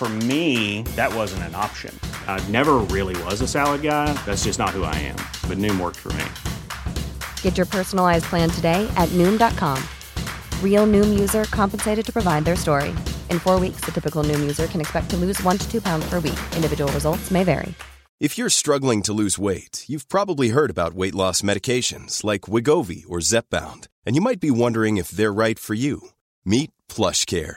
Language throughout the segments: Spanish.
For me, that wasn't an option. I never really was a salad guy. That's just not who I am. But Noom worked for me. Get your personalized plan today at Noom.com. Real Noom user compensated to provide their story. In four weeks, the typical Noom user can expect to lose one to two pounds per week. Individual results may vary. If you're struggling to lose weight, you've probably heard about weight loss medications like Wigovi or Zepbound, and you might be wondering if they're right for you. Meet PlushCare,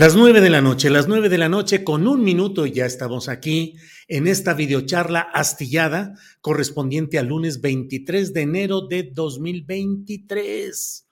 Las nueve de la noche, las nueve de la noche con un minuto y ya estamos aquí en esta videocharla astillada correspondiente al lunes 23 de enero de 2023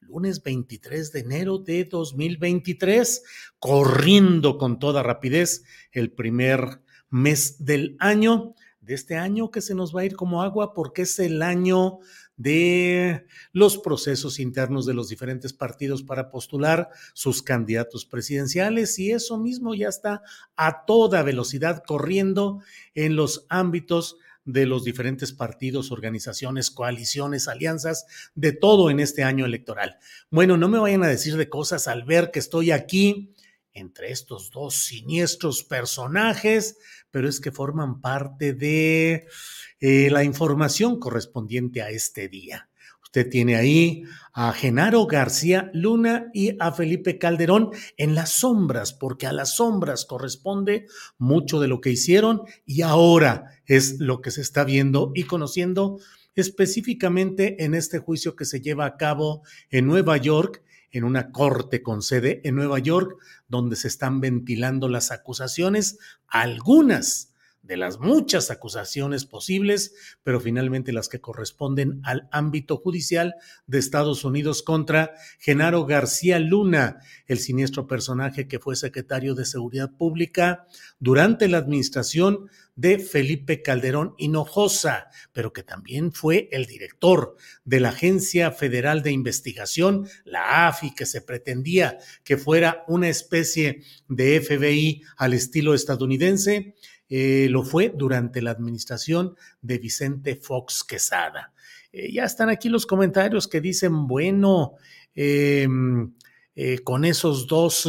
lunes 23 de enero de 2023, corriendo con toda rapidez el primer mes del año, de este año que se nos va a ir como agua porque es el año de los procesos internos de los diferentes partidos para postular sus candidatos presidenciales y eso mismo ya está a toda velocidad corriendo en los ámbitos de los diferentes partidos, organizaciones, coaliciones, alianzas, de todo en este año electoral. Bueno, no me vayan a decir de cosas al ver que estoy aquí entre estos dos siniestros personajes, pero es que forman parte de eh, la información correspondiente a este día. Usted tiene ahí a Genaro García Luna y a Felipe Calderón en las sombras, porque a las sombras corresponde mucho de lo que hicieron y ahora es lo que se está viendo y conociendo específicamente en este juicio que se lleva a cabo en Nueva York, en una corte con sede en Nueva York, donde se están ventilando las acusaciones, algunas de las muchas acusaciones posibles, pero finalmente las que corresponden al ámbito judicial de Estados Unidos contra Genaro García Luna, el siniestro personaje que fue secretario de Seguridad Pública durante la administración de Felipe Calderón Hinojosa, pero que también fue el director de la Agencia Federal de Investigación, la AFI, que se pretendía que fuera una especie de FBI al estilo estadounidense eh, lo fue durante la administración de Vicente Fox Quesada. Eh, ya están aquí los comentarios que dicen, bueno, em, eh, con esos dos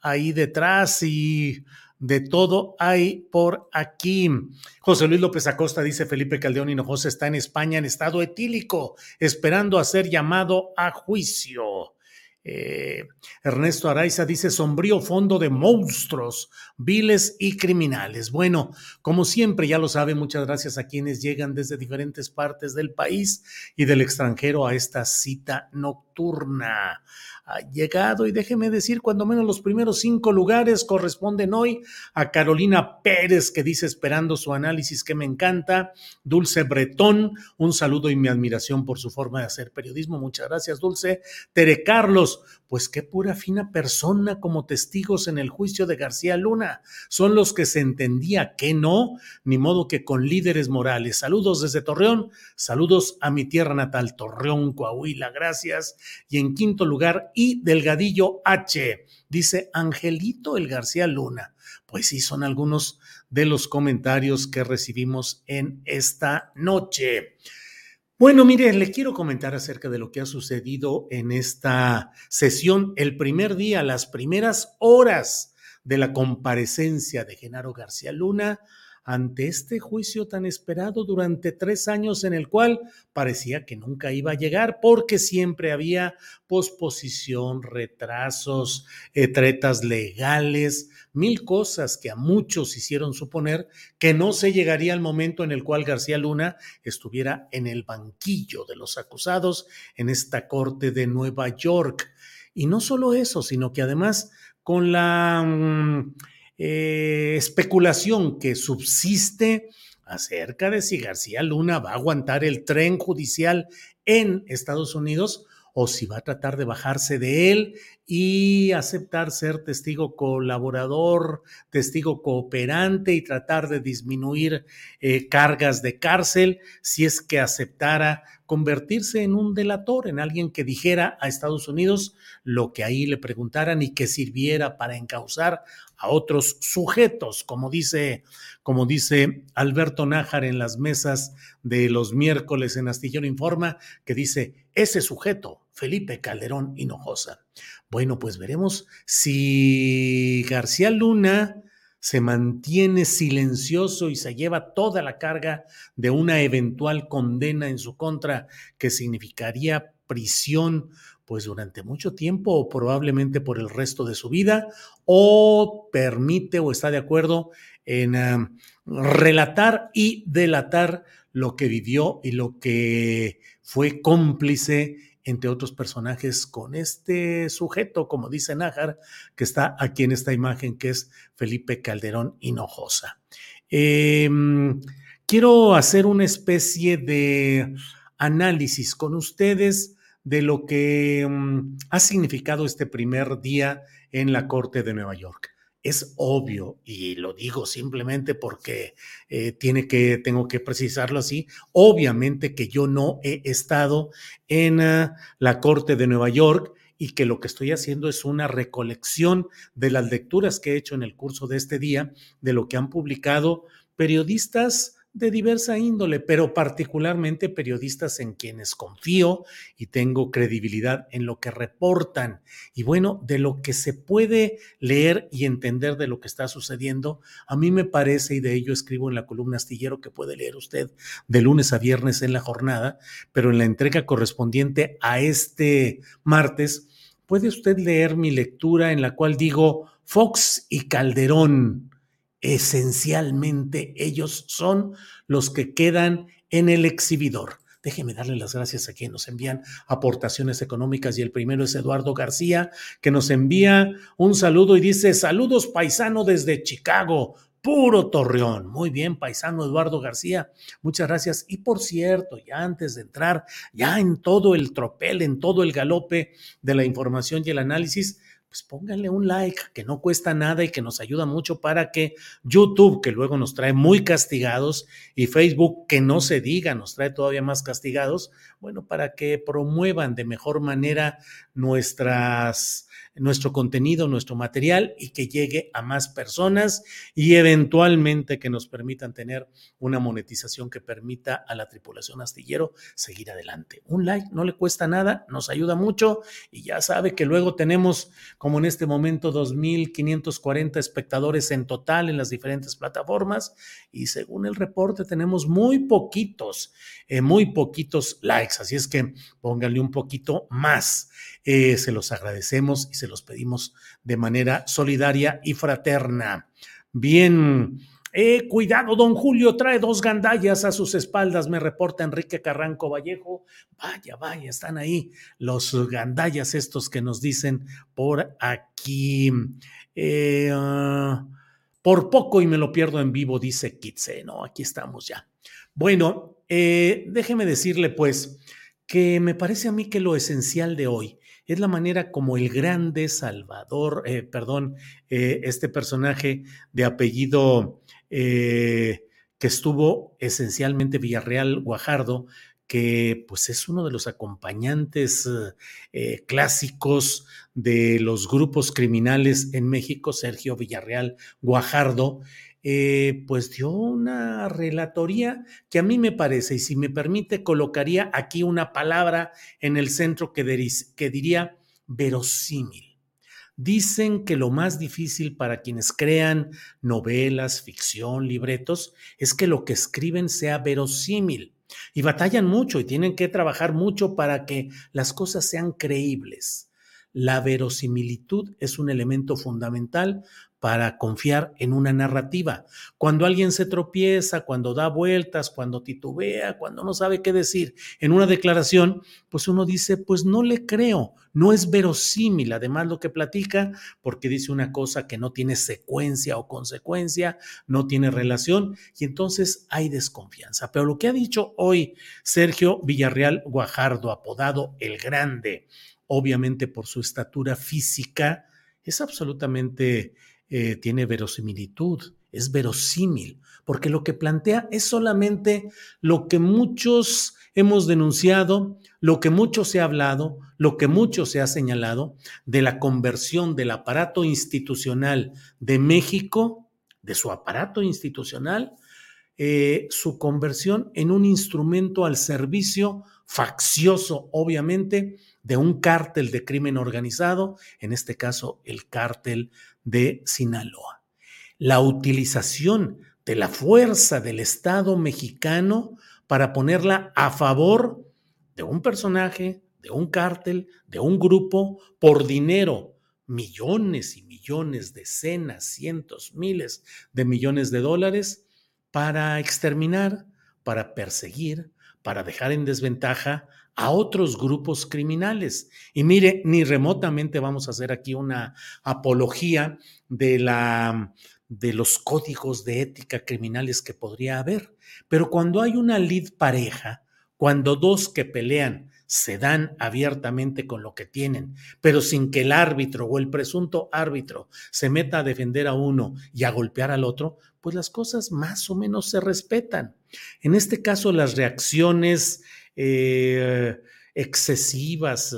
ahí detrás y de todo hay por aquí. José Luis López Acosta dice Felipe Caldeón Hinojosa está en España en estado etílico, esperando a ser llamado a juicio. Eh, Ernesto Araiza dice sombrío fondo de monstruos, viles y criminales. Bueno, como siempre, ya lo sabe, muchas gracias a quienes llegan desde diferentes partes del país y del extranjero a esta cita nocturna. Ha llegado y déjeme decir, cuando menos los primeros cinco lugares corresponden hoy a Carolina Pérez, que dice esperando su análisis que me encanta, Dulce Bretón, un saludo y mi admiración por su forma de hacer periodismo, muchas gracias Dulce, Tere Carlos, pues qué pura fina persona como testigos en el juicio de García Luna, son los que se entendía que no, ni modo que con líderes morales. Saludos desde Torreón, saludos a mi tierra natal, Torreón, Coahuila, gracias. Y en quinto lugar, y Delgadillo H. Dice Angelito el García Luna. Pues sí, son algunos de los comentarios que recibimos en esta noche. Bueno, mire, le quiero comentar acerca de lo que ha sucedido en esta sesión, el primer día, las primeras horas de la comparecencia de Genaro García Luna ante este juicio tan esperado durante tres años en el cual parecía que nunca iba a llegar porque siempre había posposición, retrasos, tretas legales, mil cosas que a muchos hicieron suponer que no se llegaría al momento en el cual García Luna estuviera en el banquillo de los acusados en esta corte de Nueva York. Y no solo eso, sino que además con la mm, eh, especulación que subsiste acerca de si García Luna va a aguantar el tren judicial en Estados Unidos o si va a tratar de bajarse de él y aceptar ser testigo colaborador, testigo cooperante y tratar de disminuir eh, cargas de cárcel si es que aceptara convertirse en un delator, en alguien que dijera a Estados Unidos lo que ahí le preguntaran y que sirviera para encauzar a otros sujetos, como dice, como dice Alberto Nájar en las mesas de los miércoles en Astillero Informa, que dice, ese sujeto, Felipe Calderón Hinojosa. Bueno, pues veremos si García Luna se mantiene silencioso y se lleva toda la carga de una eventual condena en su contra, que significaría prisión pues durante mucho tiempo o probablemente por el resto de su vida, o permite o está de acuerdo en relatar y delatar lo que vivió y lo que fue cómplice entre otros personajes, con este sujeto, como dice Nájar, que está aquí en esta imagen, que es Felipe Calderón Hinojosa. Em, quiero hacer una especie de análisis con ustedes de lo que mm, ha significado este primer día en la Corte de Nueva York es obvio, y lo digo simplemente porque eh, tiene que, tengo que precisarlo así, obviamente que yo no he estado en ah, la Corte de Nueva York y que lo que estoy haciendo es una recolección de las lecturas que he hecho en el curso de este día, de lo que han publicado periodistas de diversa índole, pero particularmente periodistas en quienes confío y tengo credibilidad en lo que reportan. Y bueno, de lo que se puede leer y entender de lo que está sucediendo, a mí me parece, y de ello escribo en la columna astillero que puede leer usted de lunes a viernes en la jornada, pero en la entrega correspondiente a este martes, puede usted leer mi lectura en la cual digo Fox y Calderón esencialmente ellos son los que quedan en el exhibidor. Déjeme darle las gracias a quienes nos envían aportaciones económicas y el primero es Eduardo García, que nos envía un saludo y dice, saludos paisano desde Chicago, puro Torreón. Muy bien, paisano Eduardo García, muchas gracias. Y por cierto, ya antes de entrar, ya en todo el tropel, en todo el galope de la información y el análisis, pues pónganle un like que no cuesta nada y que nos ayuda mucho para que YouTube, que luego nos trae muy castigados, y Facebook, que no se diga, nos trae todavía más castigados, bueno, para que promuevan de mejor manera nuestro contenido, nuestro material y que llegue a más personas y eventualmente que nos permitan tener una monetización que permita a la tripulación astillero seguir adelante. Un like no le cuesta nada, nos ayuda mucho y ya sabe que luego tenemos como en este momento 2.540 espectadores en total en las diferentes plataformas y según el reporte tenemos muy poquitos, eh, muy poquitos likes, así es que pónganle un poquito más. Eh, se los agradecemos y se los pedimos de manera solidaria y fraterna. Bien. Eh, cuidado, don Julio trae dos gandallas a sus espaldas, me reporta Enrique Carranco Vallejo. Vaya, vaya, están ahí los gandallas estos que nos dicen por aquí. Eh, ah, por poco y me lo pierdo en vivo, dice Kitse. No, aquí estamos ya. Bueno, déjeme decirle pues que me parece a mí que lo esencial de hoy es la manera como el grande Salvador, eh, perdón, eh, este personaje de apellido eh, que estuvo esencialmente Villarreal Guajardo, que pues es uno de los acompañantes clásicos de los grupos criminales en México, Sergio Villarreal Guajardo, pues dio una relatoría que a mí me parece, y si me permite, colocaría aquí una palabra en el centro que, que diría verosímil. Dicen que lo más difícil para quienes crean novelas, ficción, libretos, es que lo que escriben sea verosímil. Y batallan mucho y tienen que trabajar mucho para que las cosas sean creíbles. La verosimilitud es un elemento fundamental para confiar en una narrativa. Cuando alguien se tropieza, cuando da vueltas, cuando titubea, cuando no sabe qué decir en una declaración, pues uno dice, pues no le creo, no es verosímil además lo que platica, porque dice una cosa que no tiene secuencia o consecuencia, no tiene relación, y entonces hay desconfianza. Pero lo que ha dicho hoy Sergio Villarreal Guajardo, apodado El Grande, obviamente por su estatura física, es absolutamente eh, tiene verosimilitud, es verosímil, porque lo que plantea es solamente lo que muchos hemos denunciado, lo que mucho se ha hablado, lo que mucho se ha señalado de la conversión del aparato institucional de México, de su aparato institucional, eh, su conversión en un instrumento al servicio faccioso, obviamente, de un cártel de crimen organizado, en este caso el cártel de Sinaloa. La utilización de la fuerza del Estado mexicano para ponerla a favor de un personaje, de un cártel, de un grupo, por dinero, millones y millones, decenas, cientos, miles de millones de dólares, para exterminar, para perseguir, para dejar en desventaja a otros grupos criminales. Y mire, ni remotamente vamos a hacer aquí una apología de la de los códigos de ética criminales que podría haber. Pero cuando hay una lid pareja, cuando dos que pelean se dan abiertamente con lo que tienen, pero sin que el árbitro o el presunto árbitro se meta a defender a uno y a golpear al otro, pues las cosas más o menos se respetan. En este caso, las reacciones eh, excesivas,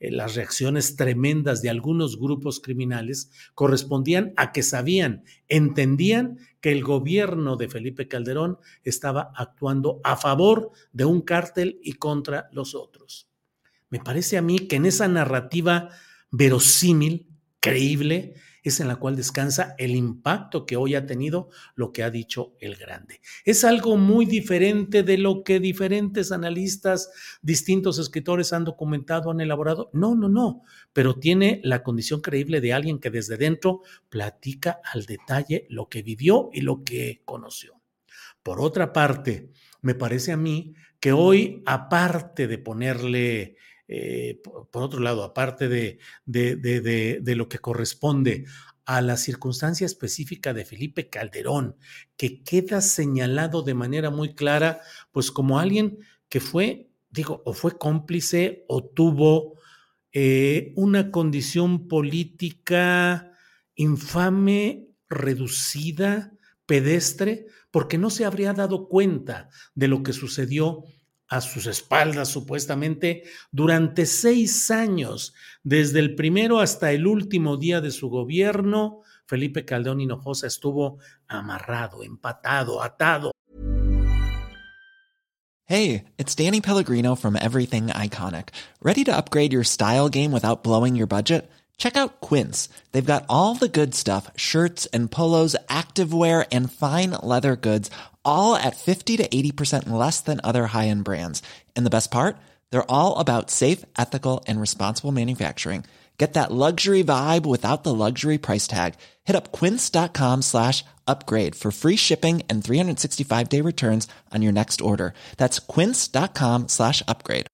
eh, las reacciones tremendas de algunos grupos criminales correspondían a que sabían, entendían que el gobierno de Felipe Calderón estaba actuando a favor de un cártel y contra los otros. Me parece a mí que en esa narrativa verosímil, creíble, es en la cual descansa el impacto que hoy ha tenido lo que ha dicho el grande. Es algo muy diferente de lo que diferentes analistas, distintos escritores han documentado, han elaborado. No, no, no, pero tiene la condición creíble de alguien que desde dentro platica al detalle lo que vivió y lo que conoció. Por otra parte, me parece a mí que hoy, aparte de ponerle eh, por, otro lado, aparte de, de, lo que corresponde a la circunstancia específica de Felipe Calderón, que queda señalado de manera muy clara, pues como alguien que fue, digo, o fue cómplice o tuvo eh, una condición política infame, reducida, pedestre, porque no se habría dado cuenta de lo que sucedió a sus espaldas supuestamente durante seis años, desde el primero hasta el último día de su gobierno, Felipe Caldeón Hinojosa estuvo amarrado, empatado, atado. Hey, it's Danny Pellegrino from Everything Iconic. ¿Ready to upgrade your style game without blowing your budget? Check out Quince. They've got all the good stuff, shirts and polos, activewear and fine leather goods all at 50 to 80% less than other high-end brands. And the best part? They're all about safe, ethical, and responsible manufacturing. Get that luxury vibe without the luxury price tag. Hit up quince.com slash upgrade for free shipping and 365-day returns on your next order. That's quince.com slash upgrade.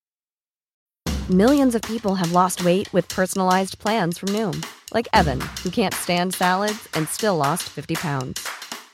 Millions of people have lost weight with personalized plans from Noom. Like Evan, who can't stand salads and still lost 50 pounds.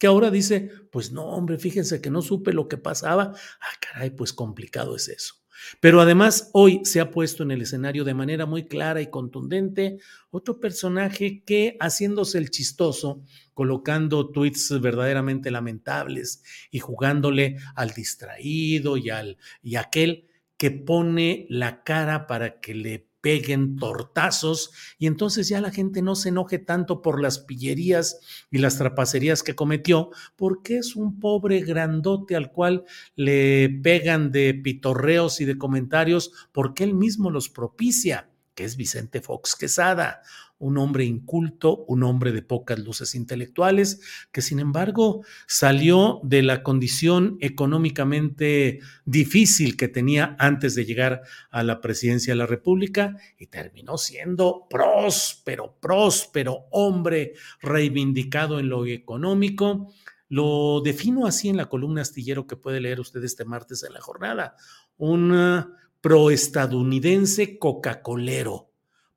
Que ahora dice, pues no, hombre, fíjense que no supe lo que pasaba. Ah, caray, pues complicado es eso. Pero además hoy se ha puesto en el escenario de manera muy clara y contundente otro personaje que haciéndose el chistoso, colocando tweets verdaderamente lamentables y jugándole al distraído y al y aquel que pone la cara para que le peguen tortazos y entonces ya la gente no se enoje tanto por las pillerías y las trapacerías que cometió, porque es un pobre grandote al cual le pegan de pitorreos y de comentarios porque él mismo los propicia, que es Vicente Fox Quesada, un hombre inculto, un hombre de pocas luces intelectuales, que sin embargo salió de la condición económicamente difícil que tenía antes de llegar a la presidencia de la República y terminó siendo próspero, próspero hombre reivindicado en lo económico. Lo defino así en la columna astillero que puede leer usted este martes en la jornada. Un proestadounidense coca-colero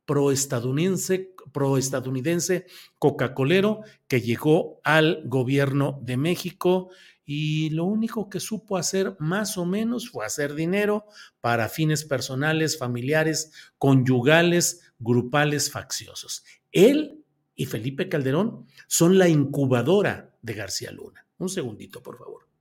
proestadounidense, proestadounidense Coca-Colero que llegó al gobierno de México y lo único que supo hacer más o menos fue hacer dinero para fines personales, familiares, conyugales, grupales, facciosos. Él y Felipe Calderón son la incubadora de García Luna. Un segundito, por favor.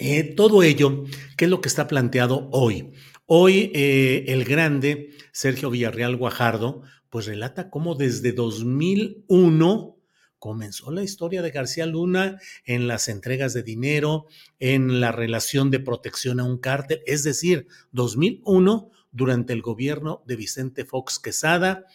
Eh, todo ello, ¿qué es lo que está planteado hoy? Hoy eh, el grande Sergio Villarreal Guajardo, pues relata cómo desde 2001 comenzó la historia de García Luna en las entregas de dinero, en la relación de protección a un cártel, es decir, 2001 durante el gobierno de Vicente Fox Quesada,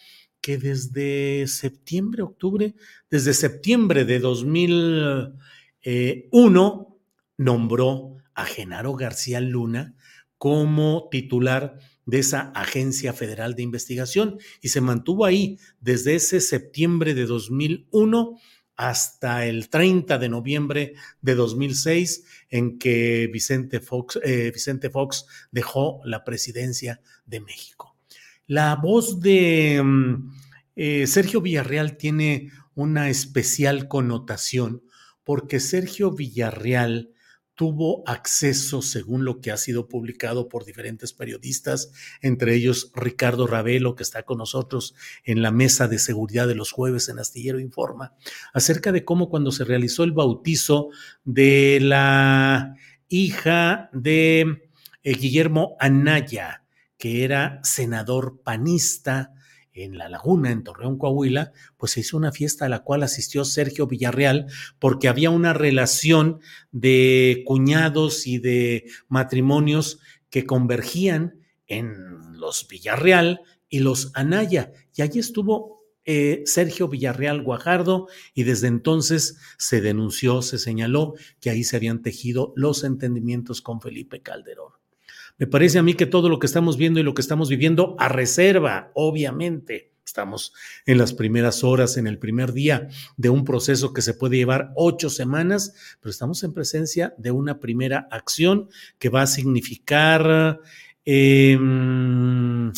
que desde septiembre, octubre, desde septiembre de 2001 nombró a Genaro García Luna como titular de esa Agencia Federal de Investigación y se mantuvo ahí desde ese septiembre de 2001 hasta el 30 de noviembre de 2006 en que Vicente Fox, eh, Vicente Fox dejó la presidencia de México. La voz de mm, eh, Sergio Villarreal tiene una especial connotación porque Sergio Villarreal tuvo acceso, según lo que ha sido publicado por diferentes periodistas, entre ellos Ricardo Ravelo, que está con nosotros en la mesa de seguridad de los jueves en Astillero Informa, acerca de cómo cuando se realizó el bautizo de la hija de eh, Guillermo Anaya, que era senador panista, en La Laguna, en Torreón, Coahuila, pues se hizo una fiesta a la cual asistió Sergio Villarreal porque había una relación de cuñados y de matrimonios que convergían en los Villarreal y los Anaya. Y allí estuvo eh, Sergio Villarreal Guajardo y desde entonces se denunció, se señaló que ahí se habían tejido los entendimientos con Felipe Calderón. Me parece a mí que todo lo que estamos viendo y lo que estamos viviendo a reserva, obviamente, estamos en las primeras horas, en el primer día de un proceso que se puede llevar ocho semanas, pero estamos en presencia de una primera acción que va a significar, em,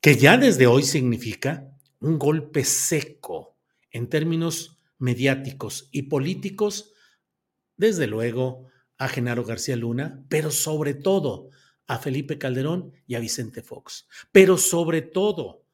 que ya desde hoy significa un golpe seco en términos mediáticos y políticos, desde luego a Genaro García Luna, pero sobre todo a Felipe Calderón y a Vicente Fox, pero sobre todo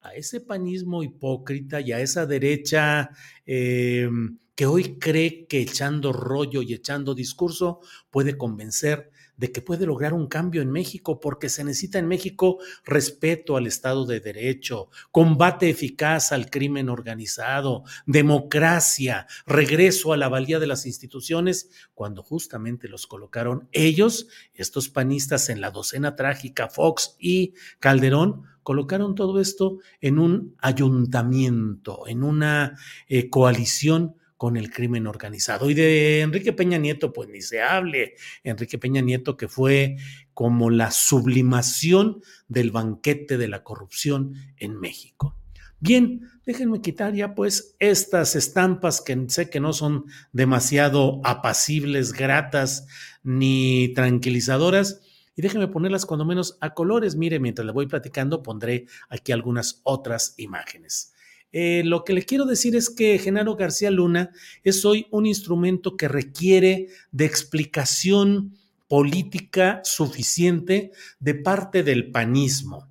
a ese panismo hipócrita y a esa derecha eh, que hoy cree que echando rollo y echando discurso puede convencer de que puede lograr un cambio en México, porque se necesita en México respeto al Estado de Derecho, combate eficaz al crimen organizado, democracia, regreso a la valía de las instituciones, cuando justamente los colocaron ellos, estos panistas en la docena trágica, Fox y Calderón, colocaron todo esto en un ayuntamiento, en una eh, coalición con el crimen organizado. Y de Enrique Peña Nieto, pues ni se hable. Enrique Peña Nieto que fue como la sublimación del banquete de la corrupción en México. Bien, déjenme quitar ya pues estas estampas que sé que no son demasiado apacibles, gratas ni tranquilizadoras y déjenme ponerlas cuando menos a colores. Mire, mientras le voy platicando pondré aquí algunas otras imágenes. Eh, lo que le quiero decir es que Genaro García Luna es hoy un instrumento que requiere de explicación política suficiente de parte del panismo,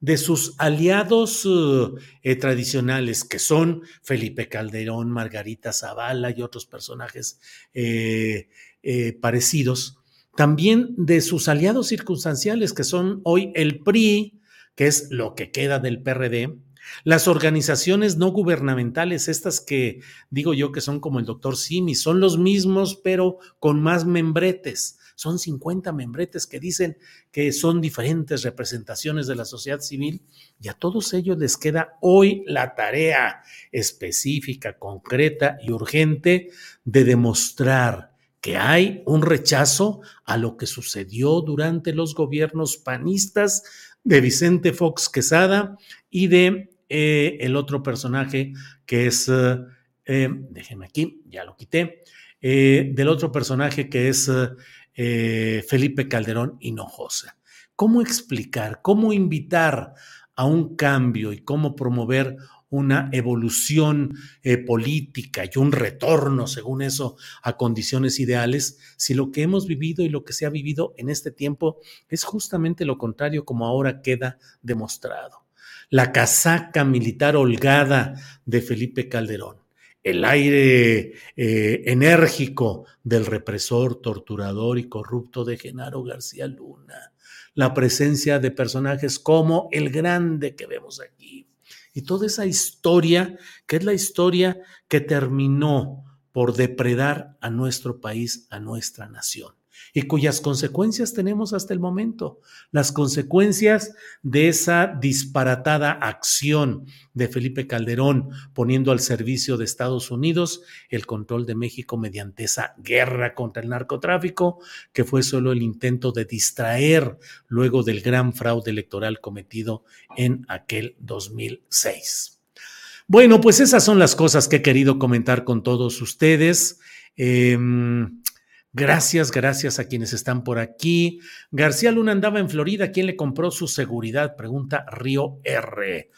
de sus aliados eh, tradicionales, que son Felipe Calderón, Margarita Zavala y otros personajes eh, parecidos, también de sus aliados circunstanciales, que son hoy el PRI, que es lo que queda del PRD, las organizaciones no gubernamentales, estas que digo yo que son como el doctor Simi, son los mismos, pero con más membretes. Son 50 membretes que dicen que son diferentes representaciones de la sociedad civil y a todos ellos les queda hoy la tarea específica, concreta y urgente de demostrar que hay un rechazo a lo que sucedió durante los gobiernos panistas de Vicente Fox Quesada y de eh, el otro personaje que es, eh, eh, déjenme aquí, ya lo quité, del otro personaje que es Felipe Calderón Hinojosa. ¿Cómo explicar, cómo invitar a un cambio y cómo promover una evolución política y un retorno, según eso, a condiciones ideales, si lo que hemos vivido y lo que se ha vivido en este tiempo es justamente lo contrario, como ahora queda demostrado. La casaca militar holgada de Felipe Calderón, el aire eh, enérgico del represor, torturador y corrupto de Genaro García Luna, la presencia de personajes como el grande que vemos aquí, y toda esa historia, que es la historia que terminó por depredar a nuestro país, a nuestra nación y cuyas consecuencias tenemos hasta el momento. Las consecuencias de esa disparatada acción de Felipe Calderón poniendo al servicio de Estados Unidos el control de México mediante esa guerra contra el narcotráfico, que fue solo el intento de distraer luego del gran fraude electoral cometido en aquel 2006. Bueno, pues esas son las cosas que he querido comentar con todos ustedes. Eh, Gracias, gracias a quienes están por aquí. García Luna andaba en Florida. ¿Quién le compró su seguridad? Pregunta Río R.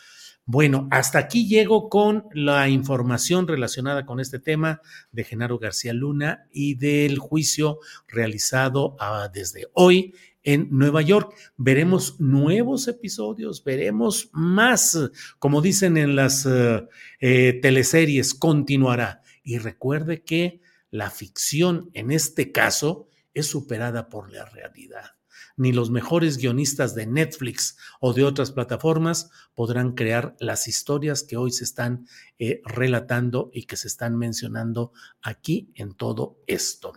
Bueno, hasta aquí llego con la información relacionada con este tema de Genaro García Luna y del juicio realizado ah, desde hoy en Nueva York. Veremos nuevos episodios, veremos más, como dicen en las eh, eh, teleseries, continuará. Y recuerde que la ficción en este caso es superada por la realidad. Ni los mejores guionistas de Netflix o de otras plataformas podrán crear las historias que hoy se están eh, relatando y que se están mencionando aquí en todo esto.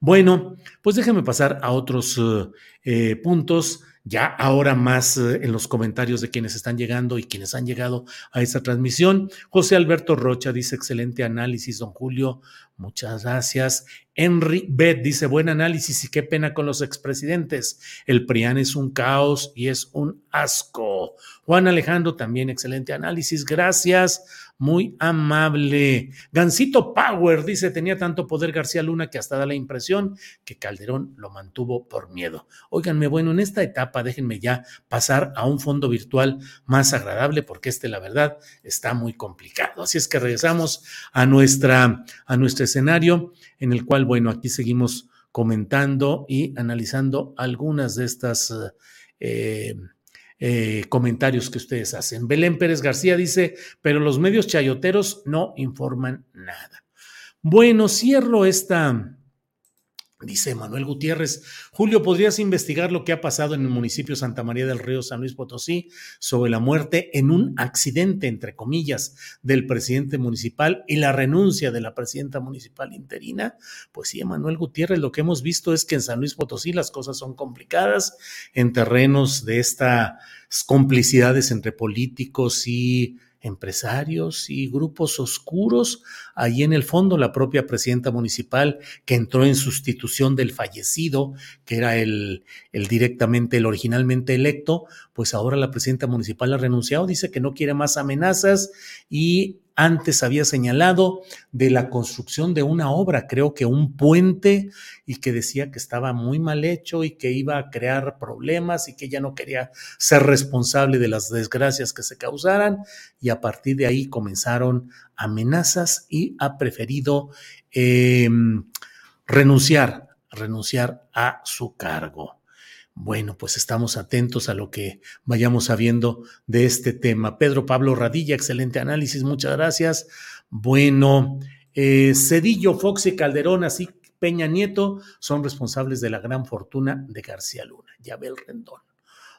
Bueno, pues déjenme pasar a otros eh, eh, puntos ya ahora más eh, en los comentarios de quienes están llegando y quienes han llegado a esta transmisión. José Alberto Rocha dice, excelente análisis, don Julio, muchas gracias. Henry Beth dice, buen análisis y qué pena con los expresidentes. El PRIAN es un caos y es un asco. Juan Alejandro, también excelente análisis, gracias muy amable. Gancito Power dice, tenía tanto poder García Luna que hasta da la impresión que Calderón lo mantuvo por miedo. Óiganme, bueno, en esta etapa déjenme ya pasar a un fondo virtual más agradable porque este, la verdad, está muy complicado. Así es que regresamos a, nuestra, a nuestro escenario en el cual, bueno, aquí seguimos comentando y analizando algunas de estas... Eh, eh, comentarios que ustedes hacen. Belén Pérez García dice, pero los medios chayoteros no informan nada. Bueno, cierro esta, Dice Manuel Gutiérrez, Julio, ¿podrías investigar lo que ha pasado en el municipio Santa María del Río, San Luis Potosí, sobre la muerte en un accidente, entre comillas, del presidente municipal y la renuncia de la presidenta municipal interina? Pues sí, Manuel Gutiérrez, lo que hemos visto es que en San Luis Potosí las cosas son complicadas en terrenos de estas complicidades entre políticos y empresarios y grupos oscuros. Ahí en el fondo, la propia presidenta municipal que entró en sustitución del fallecido, que era el, el directamente, el originalmente electo, pues ahora la presidenta municipal ha renunciado, dice que no quiere más amenazas y antes había señalado de la construcción de una obra, creo que un puente, y que decía que estaba muy mal hecho y que iba a crear problemas y que ya no quería ser responsable de las desgracias que se causaran. Y a partir de ahí comenzaron amenazas y ha preferido em, renunciar, renunciar a su cargo. Bueno, pues estamos atentos a lo que vayamos sabiendo de este tema. Pedro Pablo Radilla, excelente análisis, muchas gracias. Bueno, eh, Cedillo, Fox y Calderón, así Peña Nieto, son responsables de la gran fortuna de García Luna. Yabel Rendón.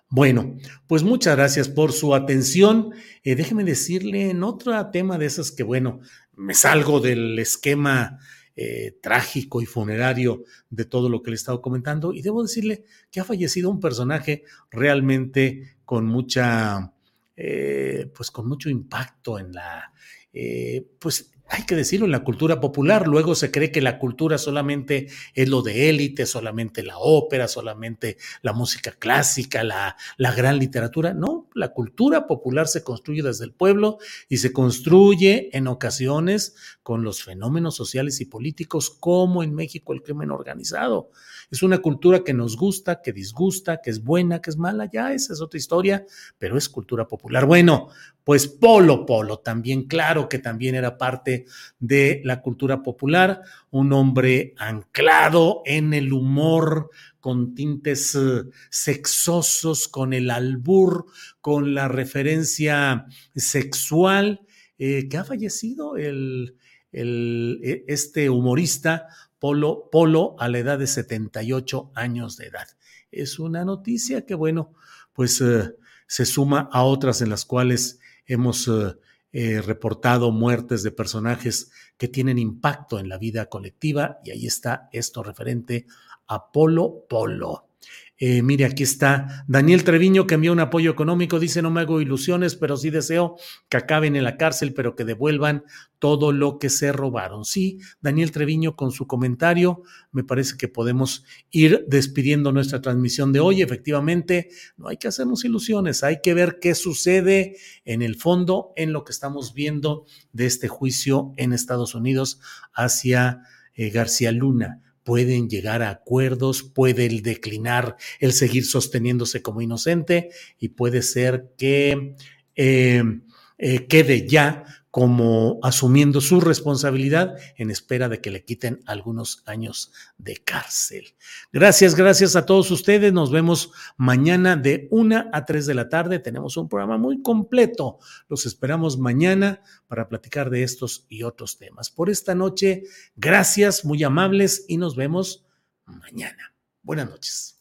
Bueno, pues muchas gracias por su atención. Eh, déjeme decirle en otro tema de esas que, bueno, me salgo del esquema eh, trágico y funerario de todo lo que le he estado comentando. Y debo decirle que ha fallecido un personaje realmente con mucha, eh, pues con mucho impacto en la, eh, pues hay que decirlo, en la cultura popular. Luego se cree que la cultura solamente es lo de élite, solamente la ópera, solamente la música clásica, la, gran literatura. No, la cultura popular se construye desde el pueblo y se construye en ocasiones con los fenómenos sociales y políticos como en México el crimen organizado. Es una cultura que nos gusta, que disgusta, que es buena, que es mala, ya esa es otra historia, pero es cultura popular. Bueno, pues Polo Polo también, claro que también era parte de la cultura popular, un hombre anclado en el humor, con tintes eh, sexosos, con el albur, con la referencia sexual, eh, que ha fallecido el, el, e, este humorista Polo, Polo a la edad de 78 años de edad. Es una noticia que, bueno, pues eh, se suma a otras en las cuales hemos eh, reportado muertes de personajes que tienen impacto en la vida colectiva y ahí está esto referente a Polo Polo. Eh, mire, aquí está Daniel Treviño que envió un apoyo económico. Dice, no me hago ilusiones, pero sí deseo que acaben en la cárcel, pero que devuelvan todo lo que se robaron. Sí, Daniel Treviño con su comentario, me parece que podemos ir despidiendo nuestra transmisión de hoy. Efectivamente, no hay que hacernos ilusiones, hay que ver qué sucede en el fondo en lo que estamos viendo de este juicio en Estados Unidos hacia eh, García Luna pueden llegar a acuerdos, puede el declinar el seguir sosteniéndose como inocente y puede ser que eh, eh, quede ya como asumiendo su responsabilidad en espera de que le quiten algunos años de cárcel. Gracias, gracias a todos ustedes. Nos vemos mañana de una a tres de la tarde. Tenemos un programa muy completo. Los esperamos mañana para platicar de estos y otros temas. Por esta noche, gracias, muy amables y nos vemos mañana. Buenas noches.